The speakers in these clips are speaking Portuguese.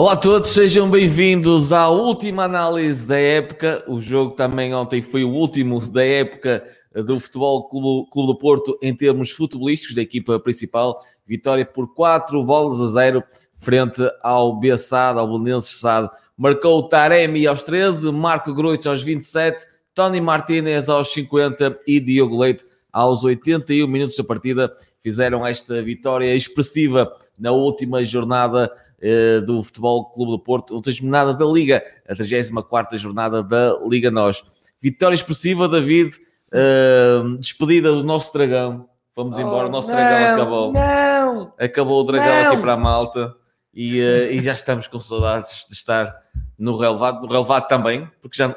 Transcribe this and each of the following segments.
Olá a todos, sejam bem-vindos à última análise da época. O jogo também ontem foi o último da época do Futebol Clube, Clube do Porto em termos futebolísticos da equipa principal. Vitória por 4 bolas a 0 frente ao Bessado, ao Belenenses Sado. Marcou Taremi aos 13, Marco Gruitch aos 27, Tony Martinez aos 50 e Diogo Leite aos 81 minutos da partida. Fizeram esta vitória expressiva na última jornada eh, do Futebol Clube do Porto, última jornada da Liga, a 34 jornada da Liga Nós. Vitória expressiva, David, uh, despedida do nosso dragão. Vamos oh, embora, o nosso não, dragão acabou. Não! Acabou o dragão não. aqui para a malta e, uh, e, já estamos com saudades de estar no relevado, no relevado também, porque já da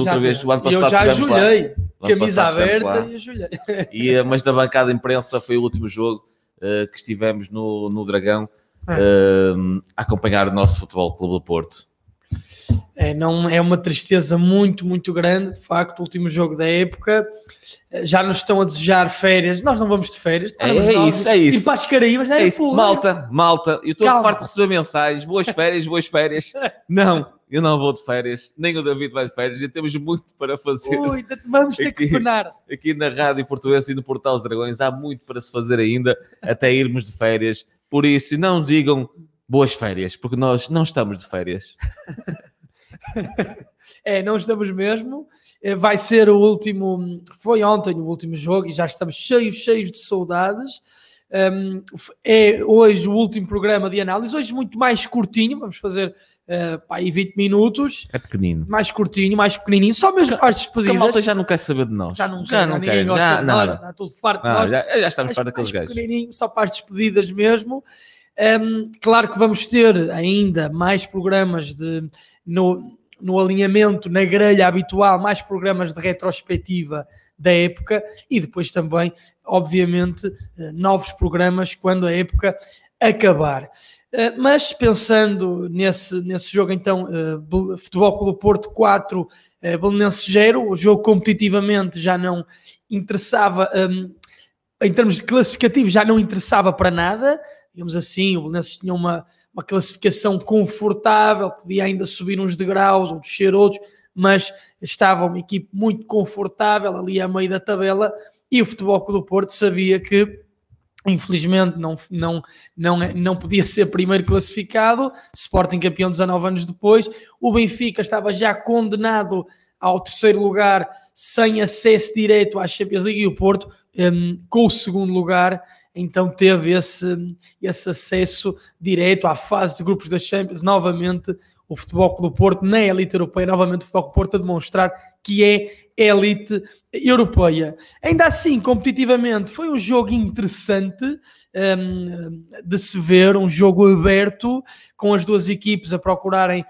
outra já, vez, o ano passado. Eu já ajulhei, camisa aberta e ajulhei. E, mas da bancada imprensa foi o último jogo uh, que estivemos no, no Dragão uh, a acompanhar o nosso Futebol Clube do Porto. É, não, é uma tristeza muito, muito grande, de facto, o último jogo da época. Eh, já nos estão a desejar férias. Nós não vamos de férias. É, é isso, é isso. E para as Caraíbas, não é, é isso. Malta, malta, eu estou farto de receber mensagens. Boas férias, boas férias. Não, eu não vou de férias. Nem o David vai de férias. Já temos muito para fazer. Ui, vamos ter aqui, que tornar. Aqui na Rádio Portuguesa e no Portal dos Dragões há muito para se fazer ainda, até irmos de férias. Por isso, não digam boas férias, porque nós não estamos de férias. é, não estamos mesmo. É, vai ser o último, foi ontem o último jogo e já estamos cheios, cheios de saudades. Um, é hoje o último programa de análise, hoje muito mais curtinho, vamos fazer uh, pá, 20 minutos. É pequenino. Mais curtinho, mais pequenininho, só mesmo para as despedidas. a malta já não quer saber de nós. Já não já quer, não ninguém quer, gosta já, de nós, está tudo farto de nós. Já, já estamos farto daqueles gajos. pequenininho, só para as despedidas mesmo. Um, claro que vamos ter ainda mais programas de, no, no alinhamento, na grelha habitual, mais programas de retrospectiva da época e depois também, obviamente, eh, novos programas quando a época acabar. Eh, mas pensando nesse, nesse jogo, então, uh, Futebol Clube Porto 4, uh, Belenense 0, o jogo competitivamente já não interessava, um, em termos de classificativo, já não interessava para nada, digamos assim, o Belenenses tinha uma, uma classificação confortável, podia ainda subir uns degraus ou descer outros, mas estava uma equipe muito confortável ali a meio da tabela e o Futebol Clube do Porto sabia que infelizmente não, não, não, não podia ser primeiro classificado, Sporting campeão 19 anos depois, o Benfica estava já condenado ao terceiro lugar sem acesso direto à Champions League e o Porto um, com o segundo lugar então teve esse, esse acesso direto à fase de grupos da Champions, novamente o Futebol Clube do Porto na elite europeia, novamente o Futebol Clube do Porto a demonstrar que é elite europeia. Ainda assim, competitivamente, foi um jogo interessante um, de se ver, um jogo aberto, com as duas equipes a procurarem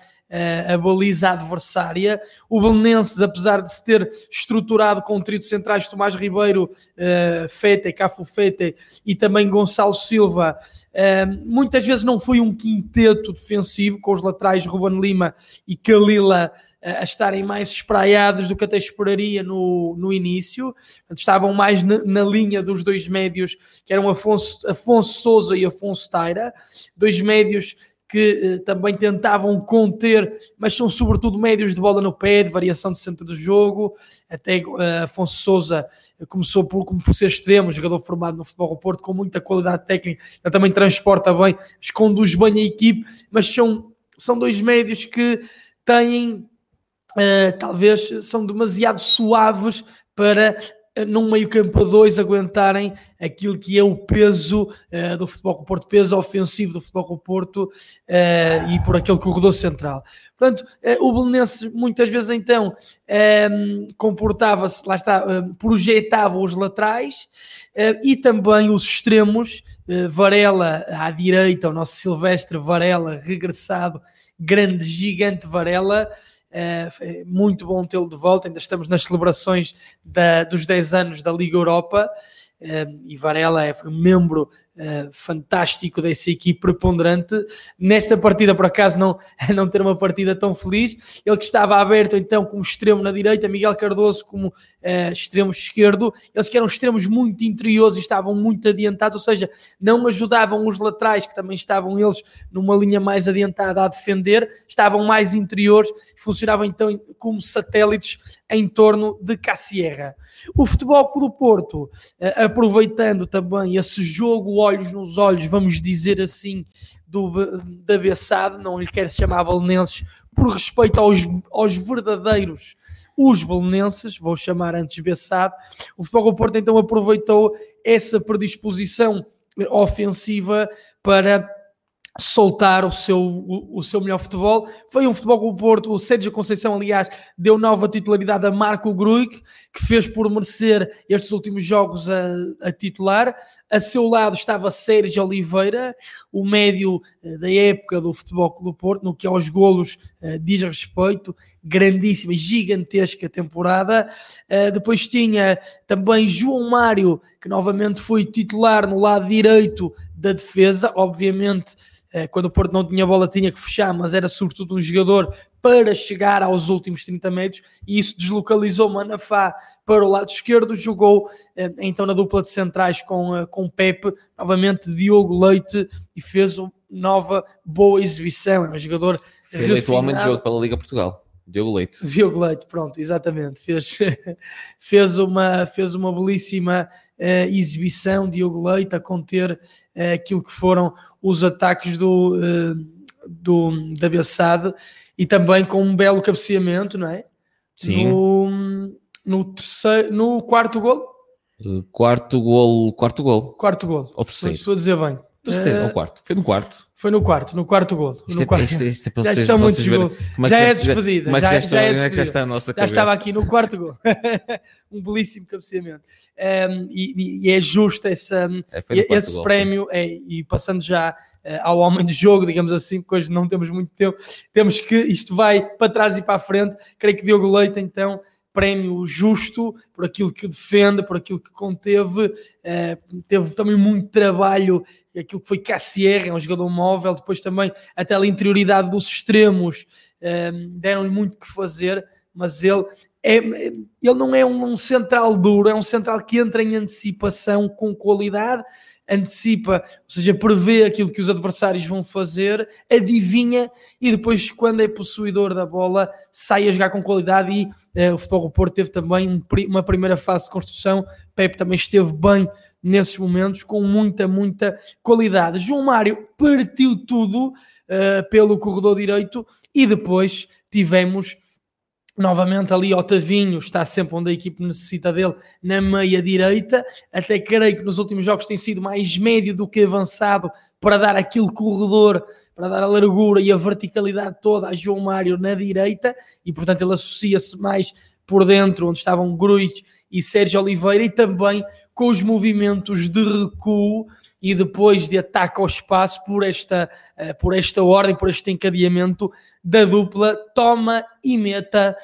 a baliza adversária. O Belenenses, apesar de se ter estruturado com o trio de centrais Tomás Ribeiro, uh, Fete, Cafu Fete e também Gonçalo Silva, uh, muitas vezes não foi um quinteto defensivo, com os laterais Ruben Lima e Kalila a estarem mais espraiados do que até esperaria no, no início. estavam mais na, na, linha dos dois médios, que eram Afonso, Afonso Souza e Afonso Taira, dois médios que eh, também tentavam conter, mas são sobretudo médios de bola no pé, de variação de centro do jogo. Até uh, Afonso Souza começou por, como por ser extremo, jogador formado no Futebol do Porto, com muita qualidade técnica, ele também transporta bem, esconduz bem a equipe, mas são, são dois médios que têm, uh, talvez, são demasiado suaves para num meio campo a dois aguentarem aquilo que é o peso uh, do futebol com o Porto, peso ofensivo do futebol com o Porto uh, e por aquele corredor central. Portanto, uh, o Belenenses muitas vezes então comportava-se, lá está, projetava os laterais e também os extremos, Varela à direita, o nosso Silvestre Varela regressado, grande, gigante Varela, é, muito bom tê-lo de volta. Ainda estamos nas celebrações da, dos 10 anos da Liga Europa. É, e Varela é, foi membro uh, fantástico dessa equipe preponderante. Nesta partida, por acaso, não, não ter uma partida tão feliz. Ele que estava aberto então como extremo na direita, Miguel Cardoso como uh, extremo esquerdo. Eles que eram extremos muito interiores e estavam muito adiantados, ou seja, não ajudavam os laterais, que também estavam eles numa linha mais adiantada a defender, estavam mais interiores, funcionavam então como satélites em torno de Cassierra. O Futebol do Porto, eh, aproveitando também esse jogo olhos nos olhos, vamos dizer assim, do, da Bessade, não lhe quero chamar balenenses, por respeito aos, aos verdadeiros os belenenses, vou chamar antes Bessade, o Futebol do Porto então aproveitou essa predisposição ofensiva para soltar o seu, o, o, seu melhor futebol. Foi um futebol com o Porto, o Sérgio Conceição, aliás, deu nova titularidade a Marco Gruig, que fez por merecer estes últimos jogos a, a titular. A seu lado estava Sérgio Oliveira, o médio eh, da época do futebol do Porto, no que aos golos uh, diz respeito, grandíssima, gigantesca temporada. Uh, depois tinha também João Mário, que novamente foi titular no lado direito da defesa, obviamente eh, quando o Porto não tinha bola tinha que fechar, mas era sobretudo um jogador para chegar aos últimos 30 metros e isso deslocalizou Manafá para o lado esquerdo, jogou eh, então na dupla de centrais com, eh, com Pepe, novamente Diogo Leite e fez uma nova boa exibição, é um jogador Foi eleito homem de jogo pela Liga Portugal. Diogo Leite. Diogo Leite, pronto, exatamente. Fez, fez, uma, fez uma belíssima uh, exibição, Diogo Leite, a conter uh, aquilo que foram os ataques do, uh, do, da Bessade e também com um belo cabeceamento, não é? Sim. No, no, terceiro, no quarto gol. Quarto gol, quarto gol. Quarto gol. Ou terceiro. Estou a dizer bem. Terceiro, uh, ou quarto. Foi no quarto. Foi no quarto, no quarto gol. Isto no é, quarto. Isto, isto é para já vocês, são muitos gols. é Já, já, é despedida. É já, já, está, já, é como é que já despedida. está a nossa Já cabeça? estava aqui no quarto gol. um belíssimo cabeceamento. Um, e, e é justo essa, É, no quarto esse gol, prémio, é, e passando já eh, ao homem do jogo, digamos assim, porque hoje não temos muito tempo, temos que isto vai para trás e para a frente. Creio que Diogo Leite, então, prémio justo por aquilo que defende, por aquilo que conteve, eh, teve também muito trabalho, aquilo que foi Cassier, é um jogador móvel, depois também até a interioridade dos extremos eh, deram-lhe muito que fazer, mas ele é, ele não é um, um central duro, é um central que entra em antecipação com qualidade, antecipa, ou seja, prevê aquilo que os adversários vão fazer, adivinha e depois, quando é possuidor da bola, sai a jogar com qualidade. E eh, o Futebol do Porto teve também um uma primeira fase de construção. Pepe também esteve bem nesses momentos, com muita, muita qualidade. João Mário partiu tudo eh, pelo corredor direito e depois tivemos novamente ali Otavinho está sempre onde a equipe necessita dele na meia direita, até creio que nos últimos jogos tem sido mais médio do que avançado para dar aquele corredor, para dar a largura e a verticalidade toda a João Mário na direita, e portanto ele associa-se mais por dentro, onde estavam Gruiz e Sérgio Oliveira, e também com os movimentos de recuo e depois de ataque ao espaço por esta, eh, por esta ordem, por este encadeamento da dupla Toma e Meta,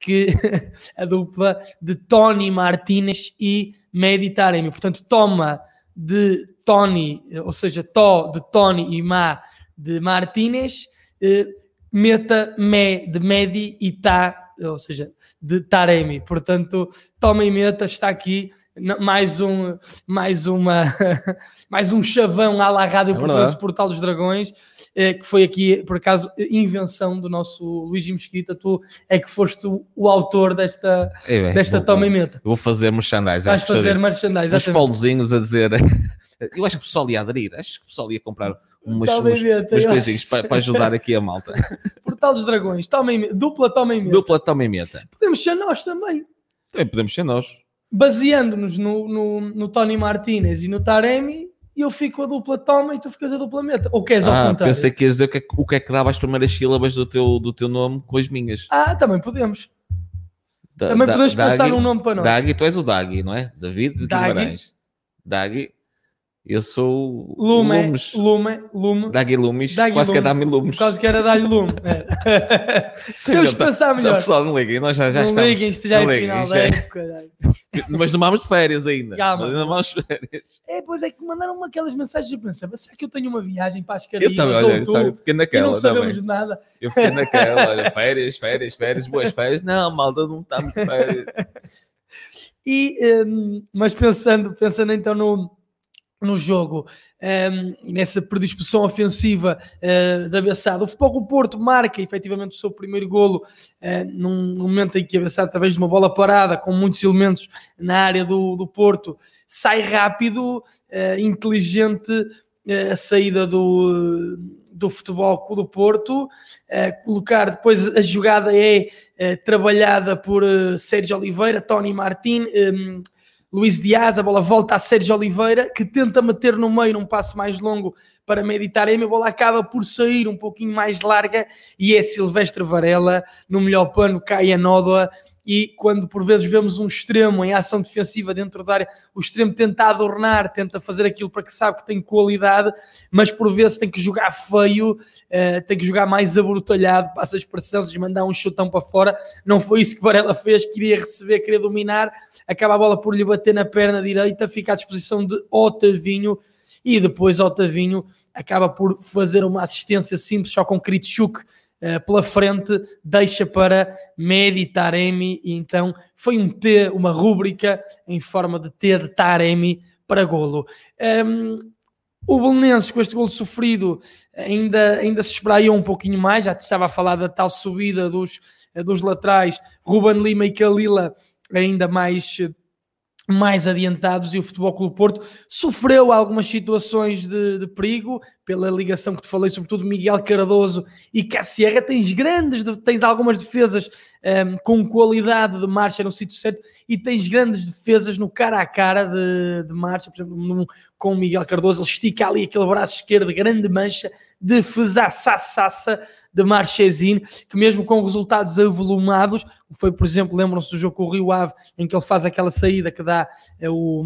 que a dupla de Tony Martinez e Medi Taremi. Portanto, Toma de Tony, ou seja, Tó de Tony e Ma de Martinez, eh, Meta Me de Medi e Ta, ou seja, de Taremi. Portanto, Toma e Meta está aqui mais um mais uma mais um chavão à la rádio É Portal dos Dragões eh, que foi aqui por acaso invenção do nosso Luís Mesquita tu é que foste o, autor desta É, bem, desta vou- Toma e Meta Vou fazer merchandising. vais gostou fazer Uns exatamente. polozinhos a dizer. Eu acho que o pessoal ia aderir. Acho que o pessoal ia comprar umas, umas, umas coisinhas para, para ajudar aqui a malta. Portal dos Dragões Toma dupla Toma e Meta Dupla toma e meta. podemos ser nós também Também podemos ser nós. Baseando-nos no, no, no Tony Martinez e no Taremi eu fico a dupla Toma e tu ficas a dupla Meta ou queres ao Ah, contrário? pensei que ias dizer o que, é, que- o que é que dava as primeiras sílabas do teu, do teu nome com as minhas. Ah, também podemos Da- também da- podemos pensar Dagui- num nome para nós Dagui, tu és o Dagui, não é? David de Dagui. Guimarães. Dagui. Eu sou Lume, Lumes. Lume, Lume. Dagui Lumes. Dagui Quase que é Lume. dar-me Lumes. Quase que era dar-lhe lume. É. Temos que pensar Já, melhor. pessoal, não liguem, nós já, já não estamos. liguem, isto já não é final isto da já é- época. Mas não vamos de férias ainda. Calma. Ainda vamos de férias. É, pois é que mandaram-me aquelas mensagens eu pensava, será que eu tenho uma viagem para as Eu Caraíbas também, ou olha, eu, também fiquei naquela não sabemos também. de nada. Eu fiquei naquela, olha, férias, férias, férias, boas férias. Não, malta, não estamos de férias. E, hum, mas pensando, pensando então no, no jogo, hum, nessa predisposição ofensiva uh, da Bessada, o Futebol Porto marca efetivamente o seu primeiro golo uh, num momento em que a Bessada, através de uma bola parada, com muitos elementos na área do, do Porto, sai rápido, uh, inteligente a saída do, do Futebol do Porto, colocar depois a jogada é trabalhada por Sérgio Oliveira, Tony Martin, um, Luís Dias, a bola volta a Sérgio Oliveira, que tenta meter no meio num passo mais longo para meditar. A bola acaba por sair um pouquinho mais larga e é Silvestre Varela, no melhor pano cai a nódoa e quando por vezes vemos um extremo em ação defensiva dentro da área, o extremo tenta adornar, tenta fazer aquilo para que sabe que tem qualidade, mas por vezes tem que jogar feio, uh, tem que jogar mais abrutalhado, passa a expressão, se mandar um chutão para fora, não foi isso que Varela fez, queria receber, queria dominar, acaba a bola por lhe bater na perna direita, fica à disposição de Otavinho, e depois Otavinho acaba por fazer uma assistência simples só com Kritschuk, pela frente, deixa para Medi Taremi, e então foi um T, uma rúbrica em forma de T de Taremi para golo. Um, o Belenenses, com este golo sofrido, ainda, ainda se espraiou um pouquinho mais, já estava a falar da tal subida dos, dos laterais, Ruben Lima e Kalila ainda mais mais adiantados e o Futebol Clube Porto sofreu algumas situações de, de, perigo pela ligação que te falei, sobretudo Miguel Cardoso e Cassierra, tens grandes, tens algumas defesas um, com qualidade de marcha no sítio certo e tens grandes defesas no cara a cara de, de marcha, por exemplo, no, com Miguel Cardoso, ele estica ali aquele braço esquerdo, grande mancha, defesaça de Marchesin, que mesmo com resultados avolumados, foi, por exemplo, lembram-se do jogo com o Rio Ave, em que ele faz aquela saída que dá, é, o,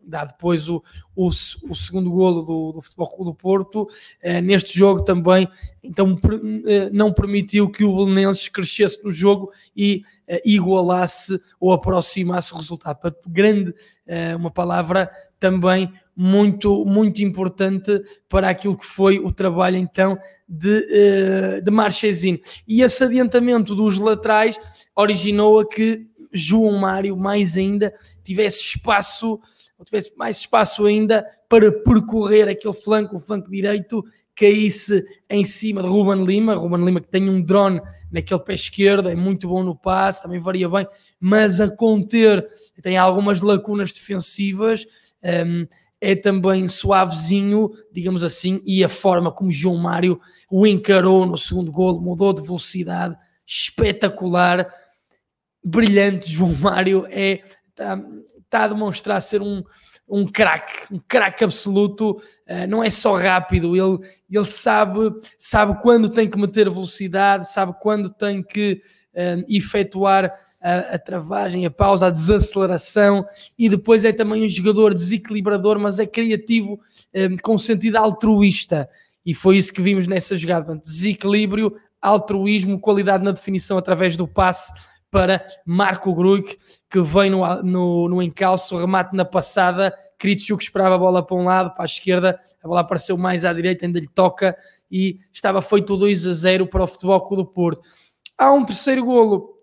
dá depois o, o, o segundo golo do, do Futebol Clube do Porto, é, neste jogo também, então é, não permitiu que o Belenenses crescesse no jogo e é, igualasse ou aproximasse o resultado. Portanto, grande, é, uma palavra também muito, muito importante para aquilo que foi o trabalho então de, uh, de Marchesin. E esse adiantamento dos laterais originou a que João Mário, mais ainda, tivesse espaço, ou tivesse mais espaço ainda para percorrer aquele flanco, o flanco direito, caísse em cima de Ruben Lima, Ruben Lima que tem um drone naquele pé esquerdo, é muito bom no passe, também varia bem, mas a conter tem algumas lacunas defensivas, um, é também suavezinho, digamos assim, e a forma como João Mário o encarou no segundo golo, mudou de velocidade, espetacular, brilhante. João Mário é está, está a demonstrar ser um, um craque, um craque absoluto, uh, não é só rápido, ele, ele sabe, sabe quando tem que meter velocidade, sabe quando tem que uh, efetuar a, a, travagem, a pausa, a desaceleração e depois é também um jogador desequilibrador, mas é criativo um, com sentido altruísta. E foi isso que vimos nessa jogada, desequilíbrio, altruísmo, qualidade na definição através do passe para Marco Gruig, que vem no, no, no encalço, remate na passada, Kritschuk esperava a bola para um lado, para a esquerda, a bola apareceu mais à direita, ainda lhe toca. E estava feito 2 a 0 para o Futebol Clube do Porto. Há um terceiro golo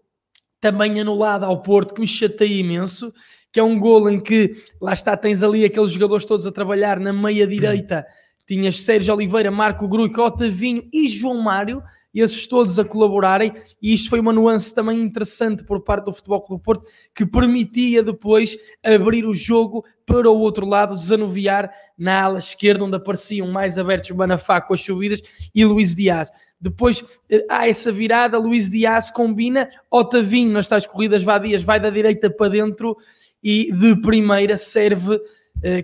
também anulado ao Porto, que me chateia imenso, que é um golo em que, lá está, tens ali aqueles jogadores todos a trabalhar na meia-direita, tinhas Sérgio Oliveira, Marco Gruico, Otavinho e João Mário, esses todos a colaborarem, e isto foi uma nuance também interessante por parte do Futebol Clube do Porto, que permitia depois abrir o jogo para o outro lado, desanuviar na ala esquerda, onde apareciam mais abertos Manafá com as subidas, e Luís Dias. Depois há essa virada, Luís Dias combina, Otavinho nas tais corridas vadias vai da direita para dentro e de primeira serve, uh,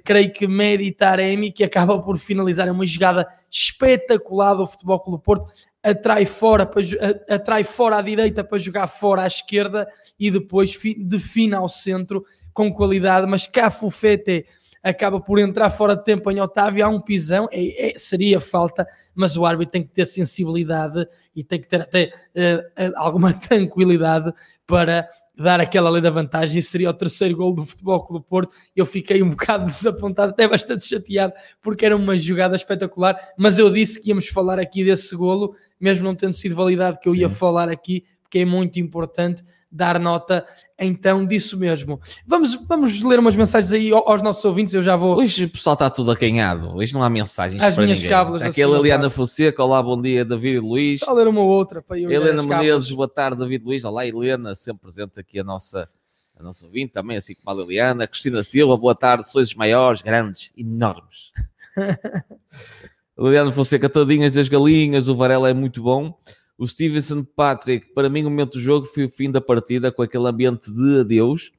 creio que Medi Taremi, que acaba por finalizar. Uma jogada espetacular do Futebol Clube Porto, atrai fora, para, atrai fora à direita para jogar fora à esquerda e depois define ao centro com qualidade, mas Cafufete acaba por entrar fora de tempo em Otávio, há um pisão, é, é, seria falta, mas o árbitro tem que ter sensibilidade e tem que ter até uh, alguma tranquilidade para dar aquela lei da vantagem e seria o terceiro gol do Futebol Clube do Porto. Eu fiquei um bocado desapontado, até bastante chateado, porque era uma jogada espetacular, mas eu disse que íamos falar aqui desse golo, mesmo não tendo sido validado que eu Sim. ia falar aqui, porque é muito importante dar nota então disso mesmo. Vamos, vamos ler umas mensagens aí aos nossos ouvintes, eu já vou... Hoje o pessoal está tudo acanhado, hoje não há mensagens As para minhas ninguém. Cábulas Aqui a Liliana Fonseca, olá, bom dia, David e Luís. Só ler uma ou outra para eu Helena Menezes, boa tarde, David Luís, olá Helena, sempre presente aqui a nossa, a nossa ouvinte também, assim como a Liliana. Cristina Silva, boa tarde, sois os maiores, grandes, enormes. Liliana Fonseca, tadinhas das galinhas, o Varela é muito bom. O Stevenson Patrick, para mim, o momento do jogo foi o fim da partida com aquele ambiente de adeus.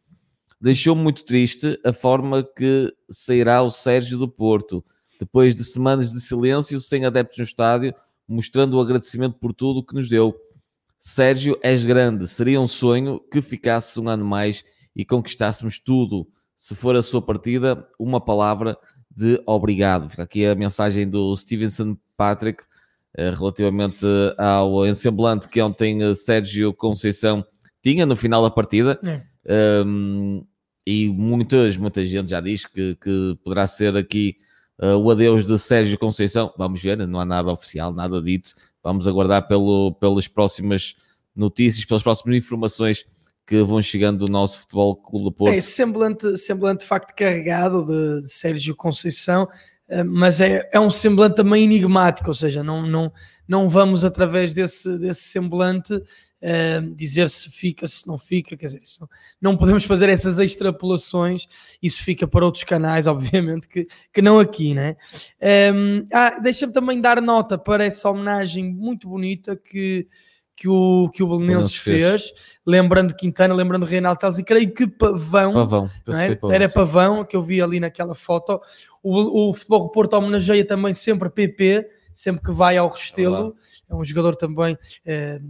Deixou-me muito triste a forma que sairá o Sérgio do Porto, depois de semanas de silêncio, sem adeptos no estádio, mostrando o agradecimento por tudo que nos deu. Sérgio, és grande. Seria um sonho que ficasse um ano mais e conquistássemos tudo. Se for a sua partida, uma palavra de obrigado. Fica aqui a mensagem do Stevenson Patrick relativamente ao ensemblante que ontem eh, Sérgio Conceição tinha no final da partida. É. Um, e muitas, muita gente já diz que, que poderá ser aqui uh, o adeus de Sérgio Conceição. Vamos ver, não há nada oficial, nada dito. Vamos aguardar pelo, pelas próximas notícias, pelas próximas informações que vão chegando do nosso Futebol Clube do Porto. É semblante, semblante facto carregado de Sérgio Conceição. Eh, mas é, é um semblante também enigmático, ou seja, não, não, não vamos através desse, desse semblante uh, dizer se fica, se não fica, quer dizer, isso, não podemos fazer essas extrapolações, isso fica para outros canais, obviamente, que, que não aqui, né? Ehm, ah, Deixa-me também dar nota para essa homenagem muito bonita que que o, que o Belenenses fez. fez. lembrando Quintana, lembrando Reinaldo Teles e creio que Pavão, Pavão é? Pavão era Pavão, que eu vi ali naquela foto. O, o Futebol Porto homenageia também sempre PP, sempre que vai ao Restelo, é um jogador também é,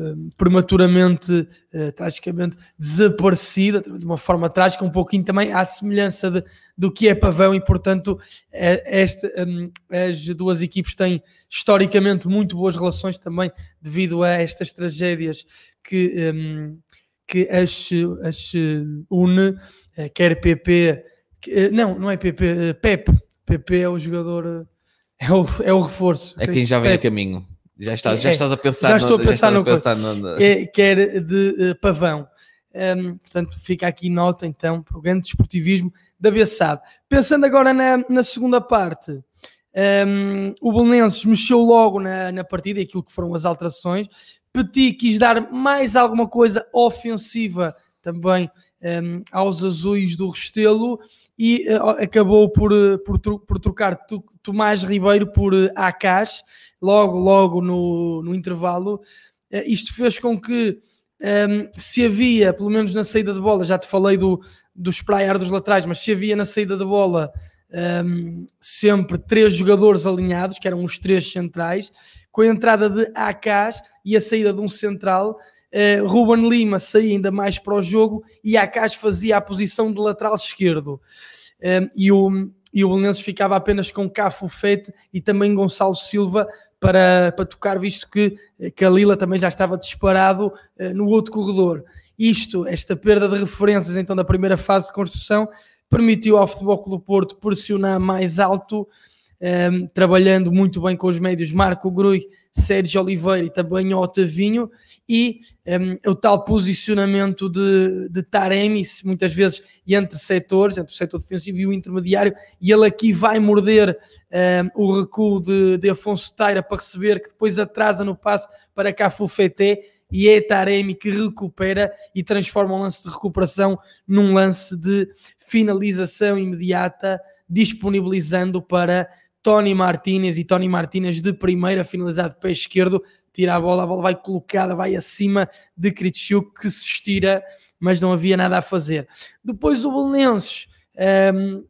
Hum, prematuramente, uh, tragicamente desaparecida, de uma forma trágica, um pouquinho também à semelhança de, do que é Pavão, e portanto, é, esta, um, as duas equipes têm historicamente muito boas relações também devido a estas tragédias que, um, que as, as une, uh, quer PP, que, uh, não, não é PP, Pep, PP é o jogador, é o, é o reforço. É quem já vem Pep. a caminho. Já, está, já é, estás a pensar Já estou a pensar no, a pensar no, no... É, quer de uh, pavão. Um, portanto, fica aqui nota então para o grande desportivismo da Bessade. Pensando agora na, na segunda parte, um, o Belenenses mexeu logo na, na partida, aquilo que foram as alterações. Petit quis dar mais alguma coisa ofensiva também um, aos azuis do Restelo e uh, acabou por, uh, por, por trocar Tomás Ribeiro por Akash, logo, logo no, no intervalo. Uh, isto fez com que um, ehm, se havia, pelo menos na saída de bola, já te falei do, do sprayar dos laterais, mas se havia na saída de bola um, ehm, sempre três jogadores alinhados, que eram os três centrais, com a entrada de Akash e a saída de um central, uh, Ruben Lima saía ainda mais para o jogo e Akash fazia a posição de lateral esquerdo. Um, e o, e o Belenenses ficava apenas com Cafo Fete e também Gonçalo Silva para, para tocar, visto que Kalila também já estava disparado uh, no outro corredor. Isto, esta perda de referências então da primeira fase de construção, permitiu ao Futebol Clube Porto pressionar mais alto um, trabalhando muito bem com os médios Marco Grui, Sérgio Oliveira e também Otavinho, e um, o tal posicionamento de, de Taremi, muitas vezes entre setores, entre o setor defensivo e o intermediário, e ele aqui vai morder um, o recuo de, de Afonso Taira para receber, que depois atrasa no passe para Cafufeté, e é Taremi que recupera e transforma um lance de recuperação num lance de finalização imediata, disponibilizando para Tony Martinez e Tony Martinez de primeira, finalizado de pé esquerdo, tira a bola, a bola vai colocada, vai acima de Kritschuk que se estira, mas não havia nada a fazer. Depois o Belenenses, um,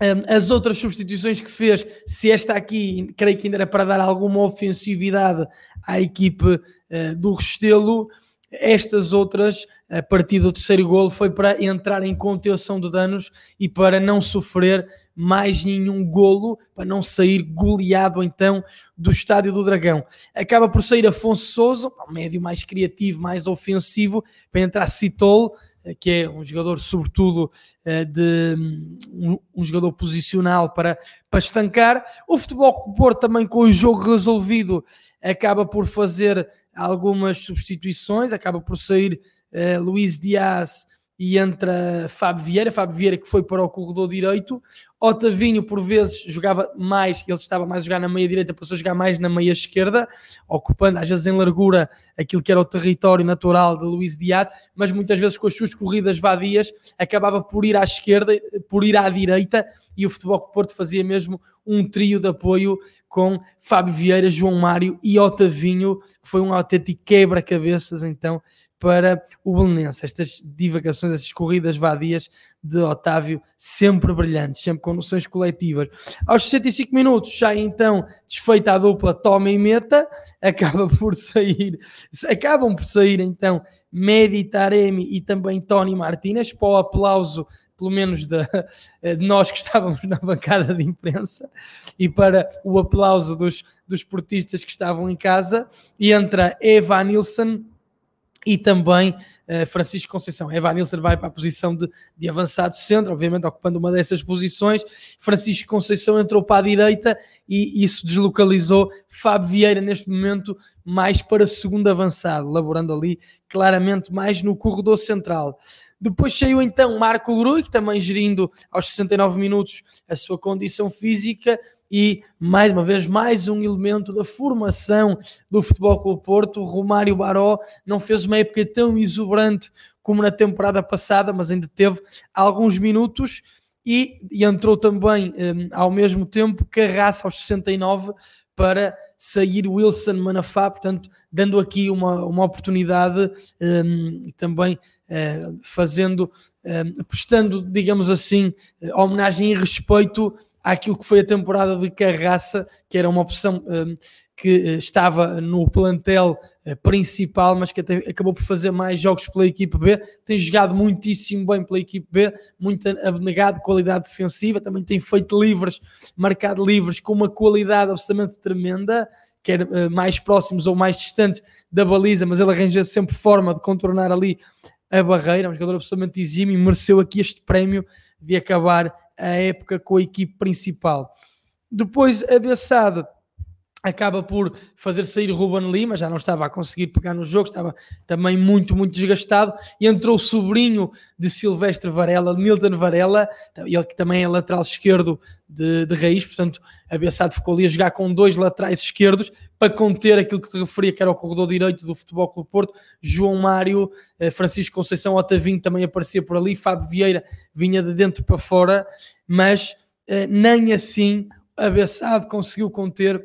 um, as outras substituições que fez, se esta aqui, creio que ainda era para dar alguma ofensividade à equipe uh, do Restelo, estas outras a partir do terceiro golo foi para entrar em contenção de danos e para não sofrer mais nenhum golo, para não sair goleado então do Estádio do Dragão. Acaba por sair Afonso Souza, um médio mais criativo, mais ofensivo, para entrar Citolo, eh, que é um jogador sobretudo eh, de um, jogador posicional para, para estancar. O Futebol Porto também com o jogo resolvido acaba por fazer algumas substituições, acaba por sair uh, Luís Dias e entra Fábio Vieira, Fábio Vieira que foi para o corredor direito, Otavinho por vezes jogava mais, ele estava mais a jogar na meia direita, passou a jogar mais na meia esquerda, ocupando às vezes em largura aquilo que era o território natural de Luís Dias, mas muitas vezes com as suas corridas vadias acabava por ir à esquerda, por ir à direita e o Futebol Porto fazia mesmo um trio de apoio com Fábio Vieira, João Mário e Otavinho, que foi um autêntico quebra-cabeças então para o Belenense. Estas divagações, estas corridas vadias de Otávio, sempre brilhantes, sempre com noções coletivas. Aos 65 minutos, já então desfeita a dupla toma e meta, acaba por sair, acabam por sair então Medi Taremi e também Tony Martinez, para o aplauso pelo menos de, de, nós que estávamos na bancada de imprensa e para o aplauso dos, dos portistas que estavam em casa, e entra Eva Nilsson e também uh, Francisco Conceição. Evan Nilsson vai para a posição de, de, avançado centro, obviamente ocupando uma dessas posições. Francisco Conceição entrou para a direita e isso deslocalizou Fábio Vieira neste momento mais para segundo avançado, laborando ali claramente mais no corredor central. Depois saiu então Marco Grui, também gerindo aos 69 minutos a sua condição física, e mais uma vez mais um elemento da formação do Futebol Clube Porto. Romário Baró não fez uma época tão exuberante como na temporada passada, mas ainda teve alguns minutos e, e entrou também um, ao mesmo tempo Carraça aos 69 para sair Wilson Manafá, portanto, dando aqui uma, uma oportunidade um, também uh, fazendo, um, prestando, digamos assim, homenagem e respeito àquilo que foi a temporada de Carraça, que era uma opção um, que eh, estava no plantel uh, principal, mas que até acabou por fazer mais jogos pela equipe B. Tem jogado muitíssimo bem pela equipe B, muito abnegado, qualidade defensiva, também tem feito livres, marcado livres com uma qualidade absolutamente tremenda, quer uh, mais próximos ou mais distantes da baliza, mas ele arranja sempre forma de contornar ali a barreira. É um jogador absolutamente exímio e mereceu aqui este prémio de acabar a época com a equipe principal. Depois a Bessade acaba por fazer sair Ruben Lima, já não estava a conseguir pegar no jogo, estava também muito, muito desgastado, e entrou o sobrinho de Silvestre Varela, Milton Varela, ele que também é lateral esquerdo de, de raiz, portanto a Bessade ficou ali a jogar com dois laterais esquerdos, para conter aquilo que te referia, que era o corredor direito do Futebol Clube Porto, João Mário, eh, Francisco Conceição, Otavinho também aparecia por ali, Fábio Vieira vinha de dentro para fora, mas eh, nem assim a Bessade conseguiu conter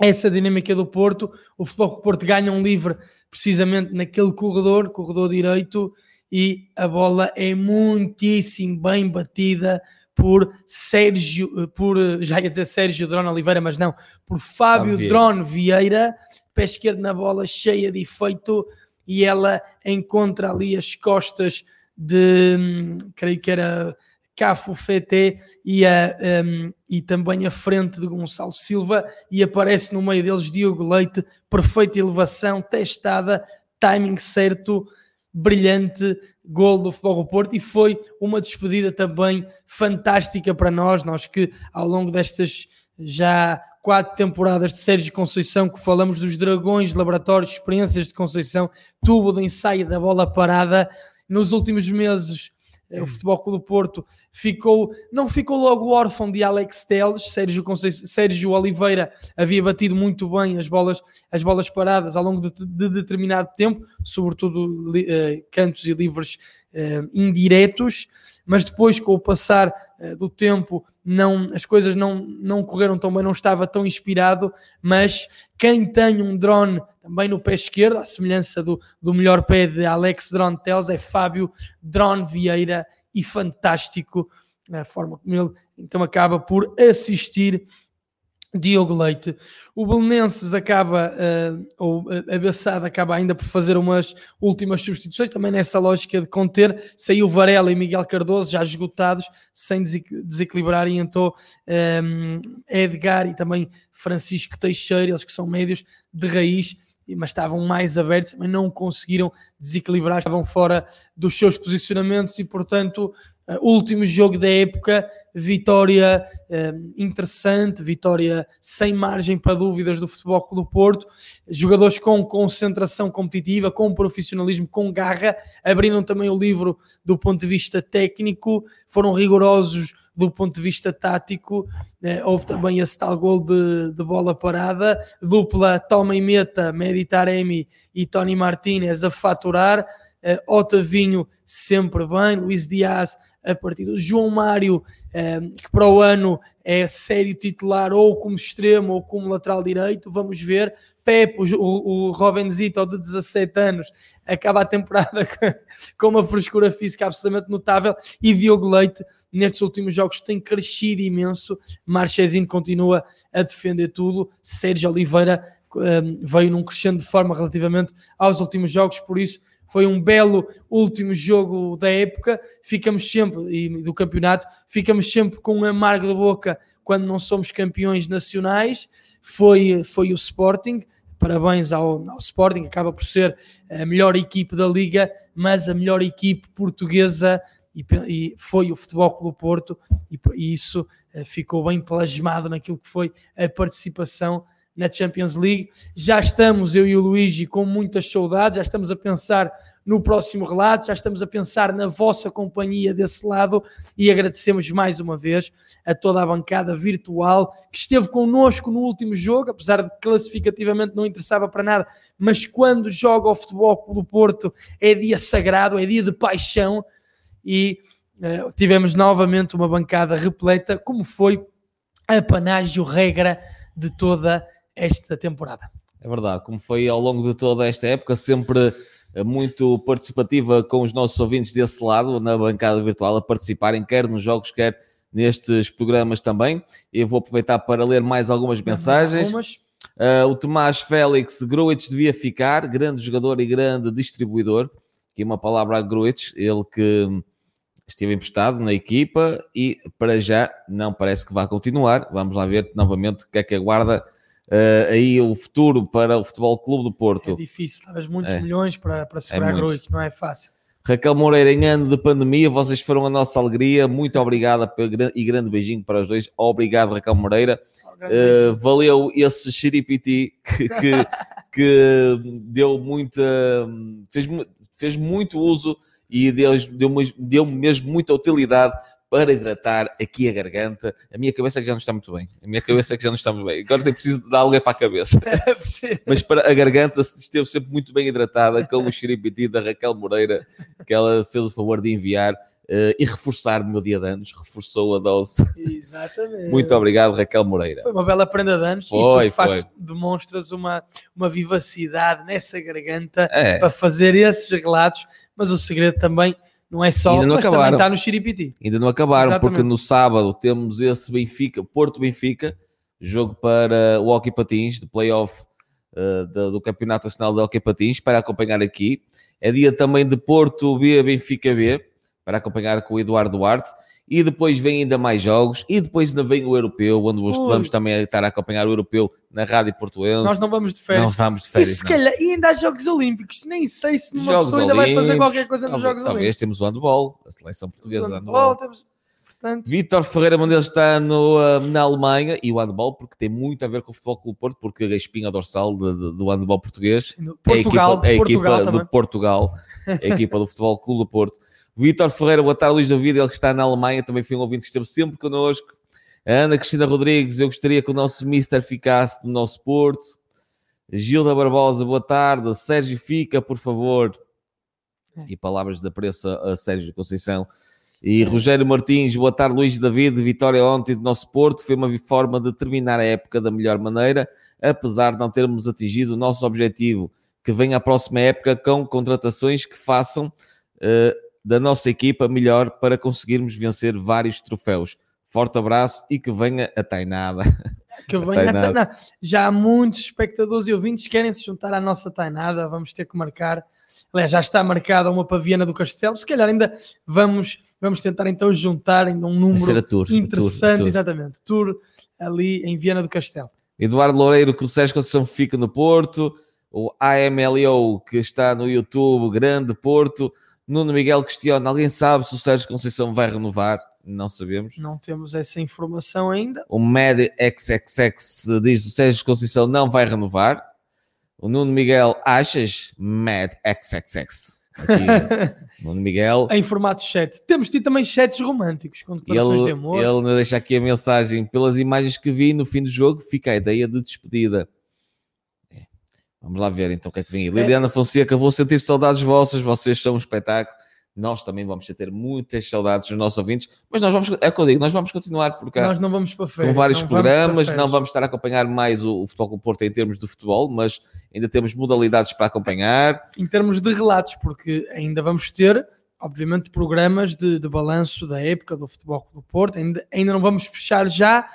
essa dinâmica do Porto. O Futebol Clube Porto ganha um livre precisamente naquele corredor, corredor direito, e a bola é muitíssimo bem batida por Sérgio, eh, por, eh, já ia dizer Sérgio Drone Oliveira, mas não, por Fábio Vieira. Drone Vieira, pé esquerdo na bola cheia de efeito e ela encontra ali as costas de, hum, creio que era Cafo Fete e, a, um, e também a frente de Gonçalo Silva e aparece no meio deles Diogo Leite, perfeita elevação, testada, timing certo, brilhante, gol do Futebol do Porto e foi uma despedida também fantástica para nós, nós que ao longo destas já quatro temporadas de Sérgio Conceição, que falamos dos dragões de laboratórios, experiências de Conceição, tubo de ensaio da bola parada, nos últimos meses o Futebol Clube do Porto ficou, não ficou logo órfão de Alex Teles, Sérgio, Sérgio Oliveira havia batido muito bem as bolas, as bolas paradas ao longo de, de determinado tempo, sobretudo uh, cantos e livres uh, indiretos, mas depois com o passar uh, do tempo não, as coisas não, não correram tão bem, não estava tão inspirado, mas quem tem um drone também no pé esquerdo, à semelhança do, do melhor pé de Alex Drone Teles, é Fábio Drone Vieira e fantástico a forma como ele então acaba por assistir Diogo Leite. O Belenenses acaba, uh, ou a Bessada acaba ainda por fazer umas últimas substituições, também nessa lógica de conter. Saiu Varela e Miguel Cardoso já esgotados, sem desequilibrar, e entrou um, Edgar e também Francisco Teixeira, eles que são médios de raiz, mas estavam mais abertos, mas não conseguiram desequilibrar, estavam fora dos seus posicionamentos e, portanto, último jogo da época vitória eh, interessante, vitória sem margem para dúvidas do Futebol do Porto, jogadores com concentração competitiva, com profissionalismo, com garra, abriram também o livro do ponto de vista técnico, foram rigorosos do ponto de vista tático, eh, houve também esse tal gol de, de bola parada, dupla toma e meta, Meditaremi e Tony Martinez a faturar, eh, Otavinho sempre bem, Luís Dias a partir do João Mário, ehm, que para o ano é sério titular ou como extremo ou como lateral direito, vamos ver. Pepe, o, o Rovenzito de 17 anos, acaba a temporada com uma frescura física absolutamente notável e Diogo Leite, nestes últimos jogos, tem crescido imenso. Marchezinho continua a defender tudo. Sérgio Oliveira ehm, veio num crescendo de forma relativamente aos últimos jogos, por isso foi um belo último jogo da época. Ficamos sempre, e do campeonato, ficamos sempre com um amargo da boca quando não somos campeões nacionais. Foi, foi o Sporting. Parabéns ao, ao Sporting, acaba por ser a melhor equipe da liga, mas a melhor equipe portuguesa e, foi o Futebol Clube Porto, e, isso uh, ficou bem plasmado naquilo que foi a participação na Champions League. Já estamos, eu e o Luigi, com muitas saudades, já estamos a pensar no próximo relato, já estamos a pensar na vossa companhia desse lado e agradecemos mais uma vez a toda a bancada virtual que esteve connosco no último jogo, apesar de classificativamente não interessava para nada, mas quando joga o Futebol do Porto é dia sagrado, é dia de paixão e uh, tivemos novamente uma bancada repleta, como foi a panágio regra de toda esta temporada. É verdade, como foi ao longo de toda esta época, sempre eh, muito participativa com os nossos ouvintes desse lado, na bancada virtual, a participarem, quer nos jogos, quer nestes programas também. Eu vou aproveitar para ler mais algumas mensagens. Algumas. Uh, o Tomás Félix, Gruitch devia ficar, grande jogador e grande distribuidor. Aqui uma palavra a Gruitch, ele que esteve emprestado na equipa e para já não parece que vá continuar. Vamos lá ver novamente o que é que aguarda uh, aí o futuro para o Futebol Clube do Porto. É difícil, talvez muitos é. milhões para, para segurar é que não é fácil. Raquel Moreira, em ano de pandemia, vocês foram a nossa alegria. Muito obrigada e grande beijinho para os dois. Obrigado, Raquel Moreira. Uh, valeu esse xiripiti que, que, que, deu muita. Fez, fez muito uso e deu, deu, deu mesmo muita utilidade para hidratar aqui a garganta. A minha cabeça é que já não está muito bem. A minha cabeça é que já não está muito bem. Agora eu preciso dar algo para a cabeça. É Mas para a garganta esteve sempre muito bem hidratada com o xiripiti da Raquel Moreira, que ela fez o favor de enviar. Uh, e reforçar o meu dia de anos, reforçou a dose. Exatamente. Muito obrigado, Raquel Moreira. Foi uma bela prenda de anos foi, e tu, de foi. facto, demonstras uma, uma vivacidade nessa garganta é. para fazer esses relatos, mas o segredo também não é só, ainda não mas acabaram. também está no Chiripiti. Ainda não acabaram, Exatamente. porque no sábado temos esse Benfica, Porto-Benfica, jogo para o Hockey Patins, de playoff uh, do, do, Campeonato Nacional de Hockey Patins, para acompanhar aqui. É dia também de Porto B, Benfica B, para acompanhar com o Eduardo Duarte e depois vem ainda mais jogos, e depois ainda vem o europeu, onde Ui. vamos também estar a acompanhar o europeu na Rádio Portuense. Nós não vamos de férias. Não vamos de férias. E, se calhar, e ainda há Jogos Olímpicos, nem sei se uma jogos pessoa ainda vai fazer qualquer coisa nos Jogos talvez, Olímpicos. Talvez temos o handball, a seleção portuguesa de handball. Temos... Portanto... Vítor Ferreira Mendes está no, uh, na Alemanha e o handball, porque tem muito a ver com o Futebol Clube Porto, porque a espinha dorsal de, de, do handball português Portugal, é a equipa, Portugal a equipa de Portugal, a equipa do Futebol Clube do Porto. Vitor Ferreira, boa tarde, Luís David, ele que está na Alemanha, também foi um ouvinte que esteve sempre connosco. A Ana Cristina Rodrigues, eu gostaria que o nosso Mister ficasse no nosso Porto. Gilda Barbosa, boa tarde. Sérgio fica, por favor. É. E palavras de apreço a Sérgio Conceição. E Rogério Martins, boa tarde, Luís David. Vitória ontem do nosso Porto foi uma forma de terminar a época da melhor maneira, apesar de não termos atingido o nosso objetivo. Que venha a próxima época com contratações que façam uh, da nossa equipa melhor para conseguirmos vencer vários troféus. Forte abraço e que venha a Tainada. Que venha a treinar. Já há muitos espectadores e ouvintes que querem se juntar à nossa tainada. Vamos ter que marcar. Aliás, já está marcada uma para Viana do Castelo. Se calhar ainda vamos, vamos tentar então juntar ainda um número tour, interessante. Tour, exatamente. Tour ali em Viana do Castelo. Eduardo Loureiro, que o Sérgio Conceição fica no Porto. O AMLO, que está no YouTube, Grande Porto. Nuno Miguel questiona: alguém sabe se o Sérgio Conceição vai renovar? Não sabemos. Não temos essa informação ainda. O Med XXX diz que o Sérgio Conceição não vai renovar. O Nuno Miguel, achas? Mad XXX. Aqui, Nuno Miguel. Em formato chat. Temos tido também chats românticos, com declarações ele, de amor. Ele deixa aqui a mensagem. Pelas imagens que vi no fim do jogo, fica a ideia de despedida. Vamos lá ver então o que é que vem aí. É. Liliana Fonseca, vou sentir saudades vossas, vocês são um espetáculo nós também vamos ter muitas saudades dos nossos ouvintes, mas nós vamos, é o que eu digo, nós vamos continuar por cá. Nós não vamos para feira, Com vários programas, vamos não vamos estar a acompanhar mais o, o Futebol com Porto em termos de futebol, mas ainda temos modalidades para acompanhar. Em termos de relatos, porque ainda vamos ter, obviamente, programas de, de balanço da época do Futebol do Porto, ainda, ainda não vamos fechar já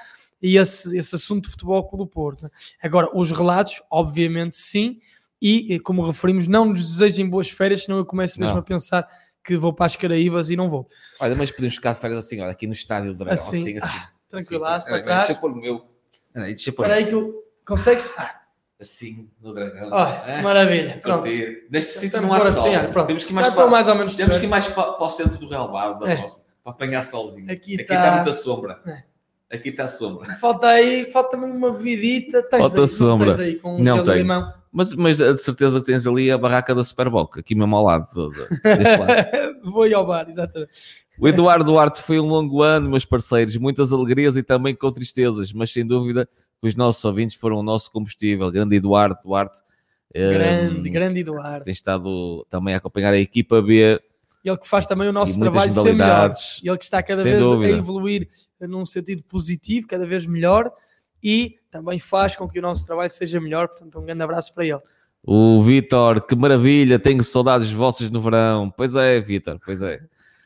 esse, esse assunto de Futebol do Porto. Agora, os relatos, obviamente, sim, e como referimos, não nos desejem boas férias, senão eu começo mesmo não. a pensar que vou para as Caraíbas e não vou. Olha, mas podemos ficar de férias assim, olha, aqui no estádio do Dragão, assim, assim, assim. Ah, tranquilaço, assim. para trás. Deixa eu pôr o meu. Peraí, deixa eu pôr. Espera aí que eu... Consegues? Ah. Assim, no Dragão. Oh, Maravilha, pronto. Neste sítio não há sol. Assim, olha, pronto. Temos que ir mais, para, mais ou menos temos que ir mais para, para o centro do Real Bar, da é. próxima, para apanhar solzinho. Aqui, Aqui está... está muita sombra. É. Aqui está a sombra. Falta aí, falta também uma. Tens falta aí, sombra. Tens aí com um não tem. limão. Mas, mas de certeza tens ali a barraca da Superboc, aqui mesmo ao lado, do, do, lado. Vou ir ao bar, exatamente. O Eduardo Duarte foi um longo ano, meus parceiros, muitas alegrias e também com tristezas, mas sem dúvida os nossos ouvintes foram o nosso combustível. Grande Eduardo Duarte. Grande, um, grande Eduardo. Tem estado também a acompanhar a equipa B. Ele que faz também o nosso trabalho ser melhor. Ele que está cada vez dúvida. a evoluir num sentido positivo, cada vez melhor e também faz com que o nosso trabalho seja melhor. Portanto, um grande abraço para ele. O Vitor, que maravilha, tenho saudades vossas no verão. Pois é, Vitor, pois é.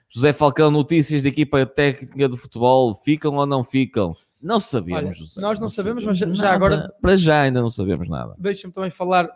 José Falcão, notícias da equipa técnica do futebol, ficam ou não ficam? Não sabemos, Olha, José. Nós não, não sabemos, sabemos, mas já nada. agora. Para já ainda não sabemos nada. Deixa-me também falar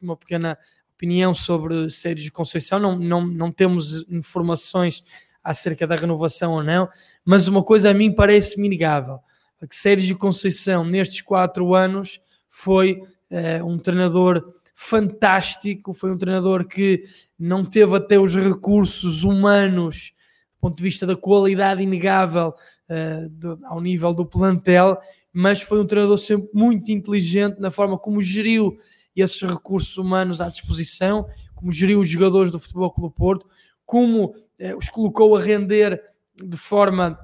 uma pequena opinião sobre Sérgio Conceição. Não, não, não temos informações acerca da renovação ou não, mas uma coisa a mim parece-me inegável que Sérgio Conceição, nestes quatro anos, foi uh, um treinador fantástico, foi um treinador que não teve até os recursos humanos, do ponto de vista da qualidade inegável uh, do, ao nível do plantel, mas foi um treinador sempre muito inteligente na forma como geriu esses recursos humanos à disposição, como geriu os jogadores do Futebol Clube Porto, como uh, os colocou a render de forma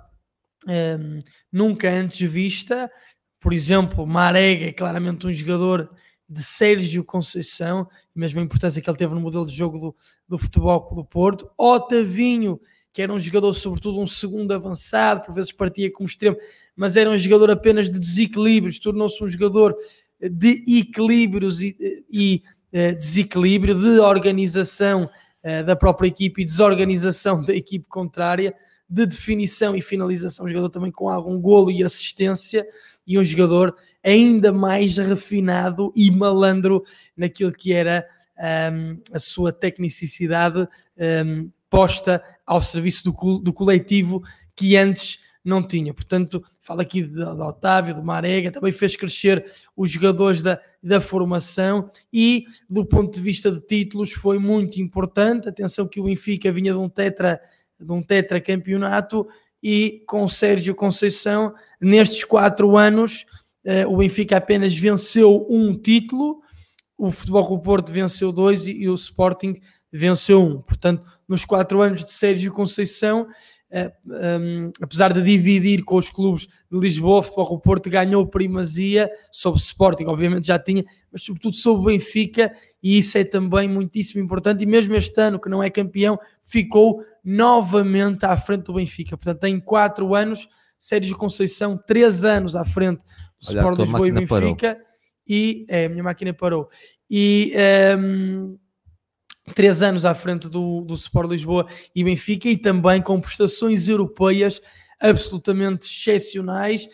um, nunca antes vista. Por exemplo, Marega é claramente um jogador de Sérgio Conceição, mesmo a importância que ele teve no modelo de jogo do, do futebol do Porto. Otavinho, que era um jogador, sobretudo um segundo avançado, por vezes partia como extremo, mas era um jogador apenas de desequilíbrios, tornou-se um jogador de equilíbrios e, e uh, desequilíbrio, de organização uh, da própria equipe e desorganização da equipe contrária de definição e finalização, um jogador também com algum golo e assistência, e um jogador ainda mais refinado e malandro naquilo que era um, a sua tecnicidade um, posta ao serviço do, do coletivo que antes não tinha. Portanto, fala aqui de, de Otávio, de Marega, também fez crescer os jogadores da, da formação e, do ponto de vista de títulos, foi muito importante. Atenção que o Benfica vinha de um tetra de um tetracampeonato e com Sérgio Conceição, nestes quatro anos, uh, o Benfica apenas venceu um título, o Futebol Clube Porto venceu dois e, e, o Sporting venceu um. Portanto, nos quatro anos de Sérgio Conceição, um, apesar de dividir com os clubes de Lisboa, o Futebol Porto ganhou primazia sobre o Sporting, obviamente já tinha, mas sobretudo sobre o Benfica, e isso é também muitíssimo importante. E mesmo este ano, que não é campeão, ficou novamente à frente do Benfica. Portanto, tem quatro anos, Sérgio Conceição, três anos à frente do Olha, Sport Lisboa e Benfica. Parou. E é, a minha máquina parou. E um, três anos à frente do, do Sport Lisboa e Benfica, e também com prestações europeias absolutamente excepcionais.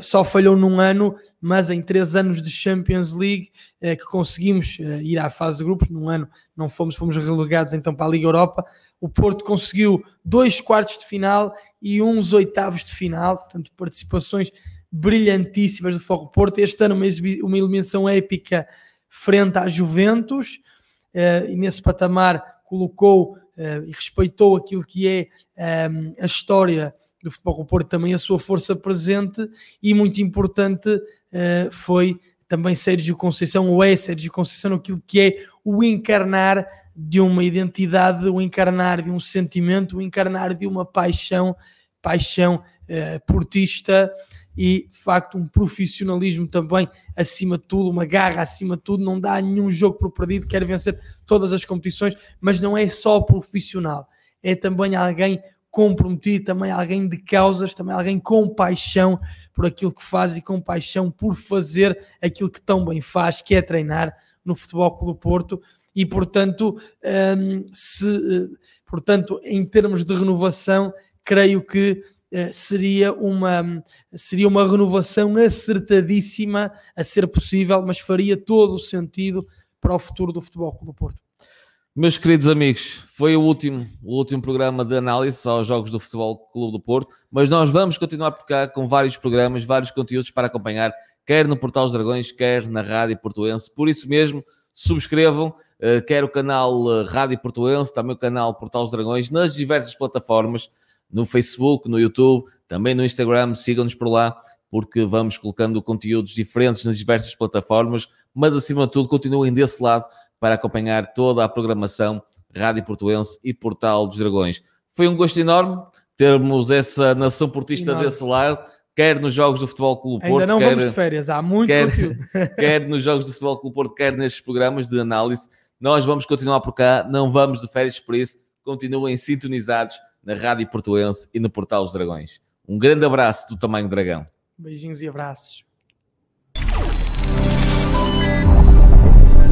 só falhou num ano, mas em três anos de Champions League eh, que conseguimos eh, ir à fase de grupos, num ano não fomos, fomos relegados então para a Liga Europa. O Porto conseguiu dois quartos de final e uns oitavos de final, portanto, participações brilhantíssimas do Foco Porto. Este ano, uma, uma eliminação épica frente à Juventus, e nesse patamar colocou e respeitou aquilo que é a história do Futebol com o Porto também a sua força presente e muito importante uh, foi também Sérgio Conceição, ou é Sérgio Conceição, aquilo que é o encarnar de uma identidade, o encarnar de um sentimento, o encarnar de uma paixão, paixão portista e de facto um profissionalismo também acima de tudo, uma garra acima de tudo, não dá nenhum jogo por perdido, quer vencer todas as competições, mas não é só profissional, é também alguém comprometido, também alguém de causas, também alguém com paixão por aquilo que faz e com paixão por fazer aquilo que tão bem faz, que é treinar no Futebol Clube do Porto. E portanto, um, se, eh, portanto, em termos de renovação, creio que seria, uma, seria uma renovação acertadíssima a ser possível, mas faria todo o sentido para o futuro do Futebol Clube do Porto. Meus queridos amigos, foi o último, o último programa de análise aos jogos do Futebol Clube do Porto, mas nós vamos continuar por cá com vários programas, vários conteúdos para acompanhar, quer no Portal dos Dragões, quer na Rádio Portuense. Por isso mesmo, subscrevam, uh, quer o canal uh, Rádio Portuense, também o canal Portal dos Dragões, nas diversas plataformas, no Facebook, no YouTube, também no Instagram, sigam-nos por lá, porque vamos colocando conteúdos diferentes nas diversas plataformas, mas acima de tudo, continuem desse lado para acompanhar toda a programação Rádio Portuense e Portal dos Dragões. Foi um gosto enorme termos essa nação portista enorme. desse lado, quer nos jogos do Futebol Clube Porto, Ainda não quer, vamos de férias, há muito quer, quer nos jogos do Futebol Clube Porto, quer nestes programas de análise. Nós vamos continuar por cá, não vamos de férias por isso. Continuem sintonizados na Rádio Portuense e no Portal dos Dragões. Um grande abraço do Tamanho Dragão. Beijinhos e abraços.